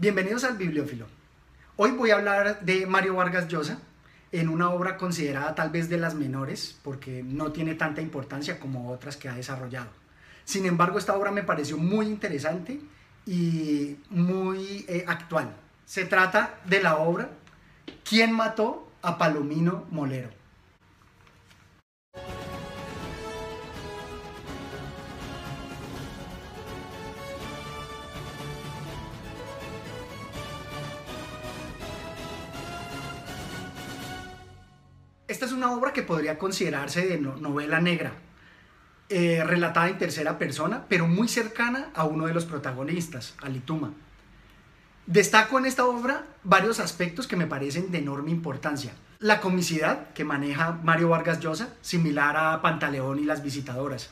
Bienvenidos al Bibliófilo. Hoy voy a hablar de Mario Vargas Llosa en una obra considerada tal vez de las menores porque no tiene tanta importancia como otras que ha desarrollado. Sin embargo, esta obra me pareció muy interesante y muy eh, actual. Se trata de la obra ¿Quién mató a Palomino Molero? Esta es una obra que podría considerarse de novela negra, eh, relatada en tercera persona, pero muy cercana a uno de los protagonistas, Alituma. Destaco en esta obra varios aspectos que me parecen de enorme importancia. La comicidad que maneja Mario Vargas Llosa, similar a Pantaleón y las visitadoras.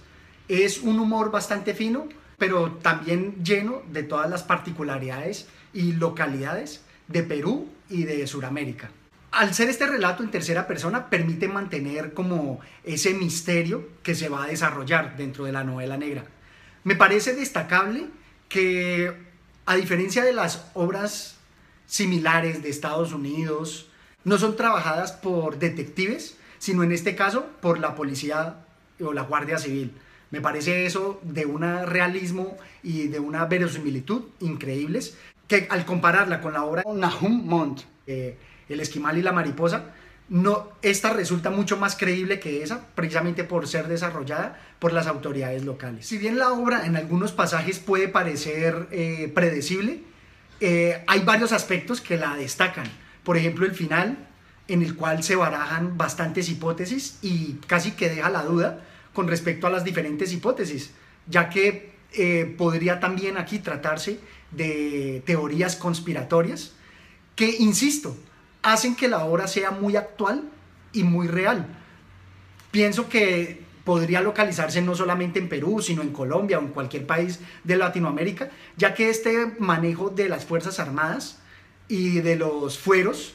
Es un humor bastante fino, pero también lleno de todas las particularidades y localidades de Perú y de Sudamérica al ser este relato en tercera persona, permite mantener como ese misterio que se va a desarrollar dentro de la novela negra. Me parece destacable que, a diferencia de las obras similares de Estados Unidos, no son trabajadas por detectives, sino en este caso por la policía o la Guardia Civil. Me parece eso de un realismo y de una verosimilitud increíbles, que al compararla con la obra Nahum Montt, eh, el esquimal y la mariposa, no, esta resulta mucho más creíble que esa, precisamente por ser desarrollada por las autoridades locales. Si bien la obra en algunos pasajes puede parecer eh, predecible, eh, hay varios aspectos que la destacan. Por ejemplo, el final, en el cual se barajan bastantes hipótesis y casi que deja la duda con respecto a las diferentes hipótesis, ya que eh, podría también aquí tratarse de teorías conspiratorias que, insisto, hacen que la obra sea muy actual y muy real. Pienso que podría localizarse no solamente en Perú, sino en Colombia o en cualquier país de Latinoamérica, ya que este manejo de las Fuerzas Armadas y de los fueros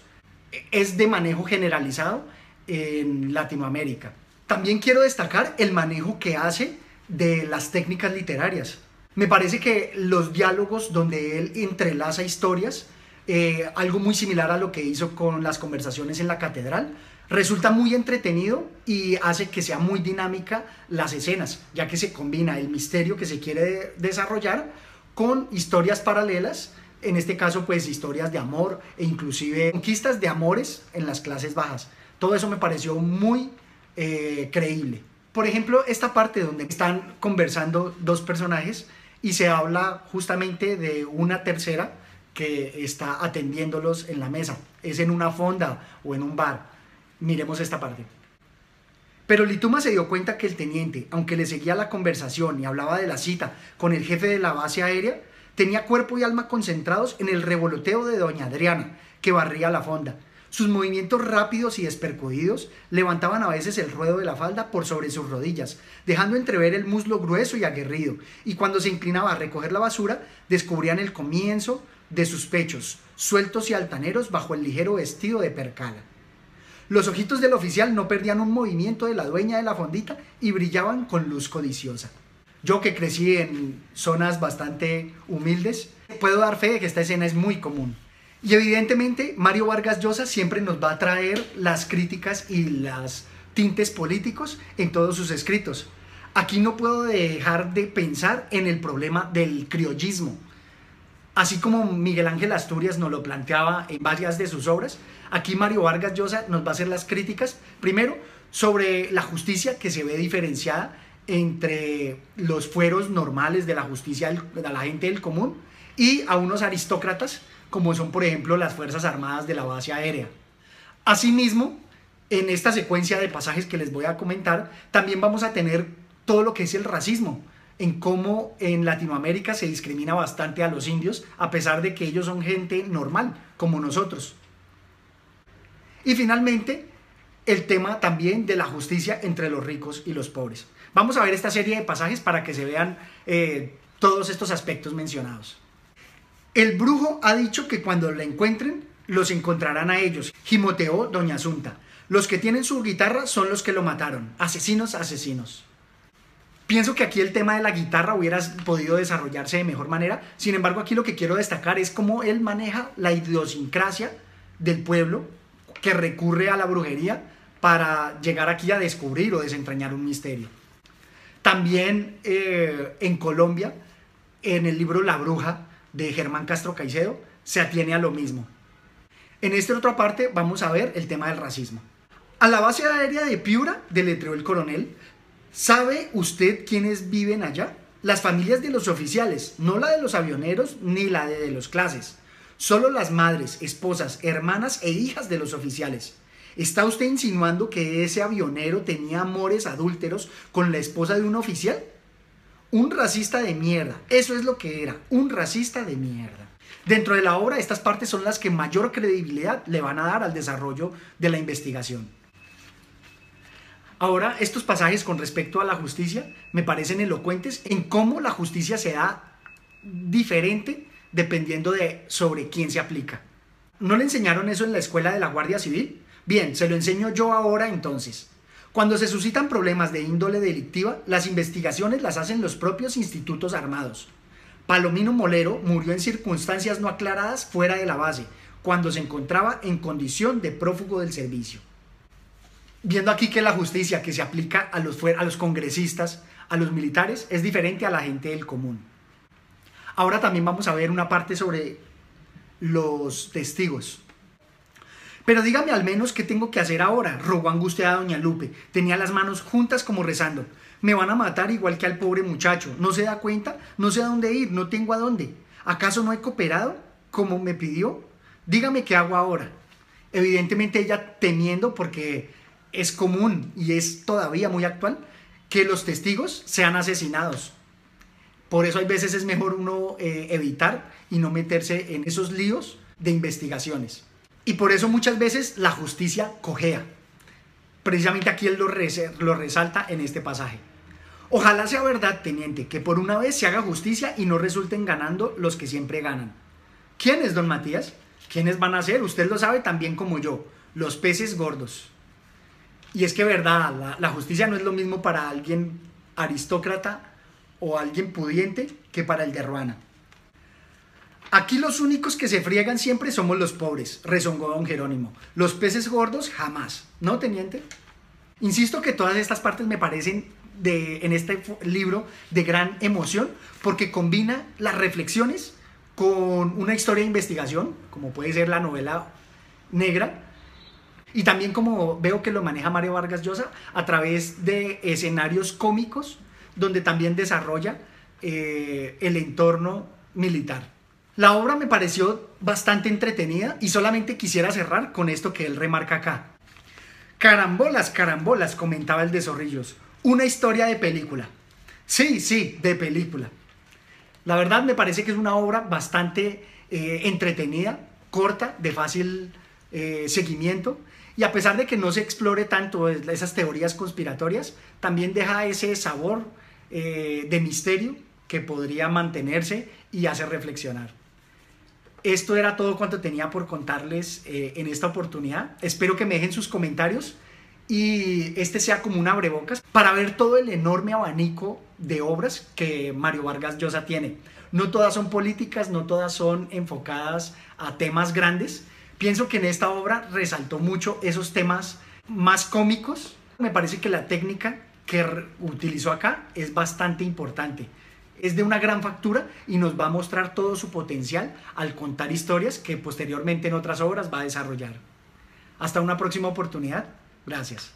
es de manejo generalizado en Latinoamérica. También quiero destacar el manejo que hace de las técnicas literarias. Me parece que los diálogos donde él entrelaza historias eh, algo muy similar a lo que hizo con las conversaciones en la catedral. Resulta muy entretenido y hace que sea muy dinámica las escenas, ya que se combina el misterio que se quiere desarrollar con historias paralelas, en este caso pues historias de amor e inclusive conquistas de amores en las clases bajas. Todo eso me pareció muy eh, creíble. Por ejemplo, esta parte donde están conversando dos personajes y se habla justamente de una tercera que está atendiéndolos en la mesa. Es en una fonda o en un bar. Miremos esta parte. Pero Lituma se dio cuenta que el teniente, aunque le seguía la conversación y hablaba de la cita con el jefe de la base aérea, tenía cuerpo y alma concentrados en el revoloteo de doña Adriana, que barría la fonda. Sus movimientos rápidos y despercudidos levantaban a veces el ruedo de la falda por sobre sus rodillas, dejando entrever el muslo grueso y aguerrido, y cuando se inclinaba a recoger la basura, descubrían el comienzo de sus pechos, sueltos y altaneros bajo el ligero vestido de percala. Los ojitos del oficial no perdían un movimiento de la dueña de la fondita y brillaban con luz codiciosa. Yo que crecí en zonas bastante humildes, puedo dar fe de que esta escena es muy común. Y evidentemente Mario Vargas Llosa siempre nos va a traer las críticas y las tintes políticos en todos sus escritos. Aquí no puedo dejar de pensar en el problema del criollismo, Así como Miguel Ángel Asturias nos lo planteaba en varias de sus obras, aquí Mario Vargas Llosa nos va a hacer las críticas, primero, sobre la justicia que se ve diferenciada entre los fueros normales de la justicia de la gente del común y a unos aristócratas como son por ejemplo las Fuerzas Armadas de la base aérea. Asimismo, en esta secuencia de pasajes que les voy a comentar, también vamos a tener todo lo que es el racismo, en cómo en Latinoamérica se discrimina bastante a los indios, a pesar de que ellos son gente normal, como nosotros. Y finalmente, el tema también de la justicia entre los ricos y los pobres. Vamos a ver esta serie de pasajes para que se vean eh, todos estos aspectos mencionados. El brujo ha dicho que cuando la encuentren, los encontrarán a ellos. Gimoteó Doña Asunta. Los que tienen su guitarra son los que lo mataron. Asesinos, asesinos. Pienso que aquí el tema de la guitarra hubiera podido desarrollarse de mejor manera. Sin embargo, aquí lo que quiero destacar es cómo él maneja la idiosincrasia del pueblo que recurre a la brujería para llegar aquí a descubrir o desentrañar un misterio. También eh, en Colombia, en el libro La Bruja de Germán Castro Caicedo, se atiene a lo mismo. En esta otra parte vamos a ver el tema del racismo. A la base aérea de Piura, del letreo El Coronel, ¿sabe usted quiénes viven allá? Las familias de los oficiales, no la de los avioneros ni la de, los clases. Solo las madres, esposas, hermanas e hijas de los oficiales. ¿Está usted insinuando que ese avionero tenía amores adúlteros con la esposa de un oficial? Un racista de mierda. Eso es lo que era, un racista de mierda. Dentro de la obra, estas partes son las que mayor credibilidad le van a dar al desarrollo de la investigación. Ahora, estos pasajes con respecto a la justicia me parecen elocuentes en cómo la justicia se da diferente dependiendo de sobre quién se aplica. ¿No le enseñaron eso en la escuela de la Guardia Civil? Bien, se lo enseño yo ahora entonces. Cuando se suscitan problemas de índole delictiva, las investigaciones las hacen los propios institutos armados. Palomino Molero murió en circunstancias no aclaradas fuera de la base, cuando se encontraba en condición de prófugo del servicio. Viendo aquí que la justicia que se aplica a los, a los congresistas, a los militares, es diferente a la gente del común. Ahora también vamos a ver una parte sobre los testigos. Pero dígame al menos qué tengo que hacer ahora, rogó angustiada doña Lupe. Tenía las manos juntas como rezando. Me van a matar igual que al pobre muchacho. ¿No se da cuenta? No sé a dónde ir, no tengo a dónde. ¿Acaso no he cooperado como me pidió? Dígame qué hago ahora. Evidentemente ella temiendo porque es común y es todavía muy actual que los testigos sean asesinados. Por eso hay veces es mejor uno eh, evitar y no meterse en esos líos de investigaciones. Y por eso muchas veces la justicia cojea. Precisamente aquí él lo, lo resalta en este pasaje. Ojalá sea verdad, teniente, que por una vez se haga justicia y no resulten ganando los que siempre ganan. ¿Quién es don Matías? ¿Quiénes van a ser? Usted lo sabe tan bien como yo. Los peces gordos. Y es que verdad, la, justicia no es lo mismo para alguien aristócrata o alguien pudiente que para el de Ruana. Aquí los únicos que se friegan siempre somos los pobres, rezongó don Jerónimo. Los peces gordos jamás, ¿no, teniente? Insisto que todas estas partes me parecen de, en este libro de gran emoción porque combina las reflexiones con una historia de investigación, como puede ser la novela negra, y también como veo que lo maneja Mario Vargas Llosa a través de escenarios cómicos donde también desarrolla eh, el entorno militar. La obra me pareció bastante entretenida y solamente quisiera cerrar con esto que él remarca acá. Carambolas, carambolas, comentaba el de Zorrillos. Una historia de película. Sí, sí, de película. La verdad me parece que es una obra bastante eh, entretenida, corta, de fácil eh, seguimiento. Y a pesar de que no se explore tanto esas teorías conspiratorias, también deja ese sabor eh, de misterio que podría mantenerse y hacer reflexionar. Esto era todo cuanto tenía por contarles eh, en esta oportunidad. Espero que me dejen sus comentarios y este sea como un abrebocas para ver todo el enorme abanico de obras que Mario Vargas Llosa tiene. No todas son políticas, no todas son enfocadas a temas grandes. Pienso que en esta obra resaltó mucho esos temas más cómicos. Me parece que la técnica que utilizó acá es bastante importante es de una gran factura y nos va a mostrar todo su potencial al contar historias que posteriormente en otras obras va a desarrollar. Hasta una próxima oportunidad. Gracias.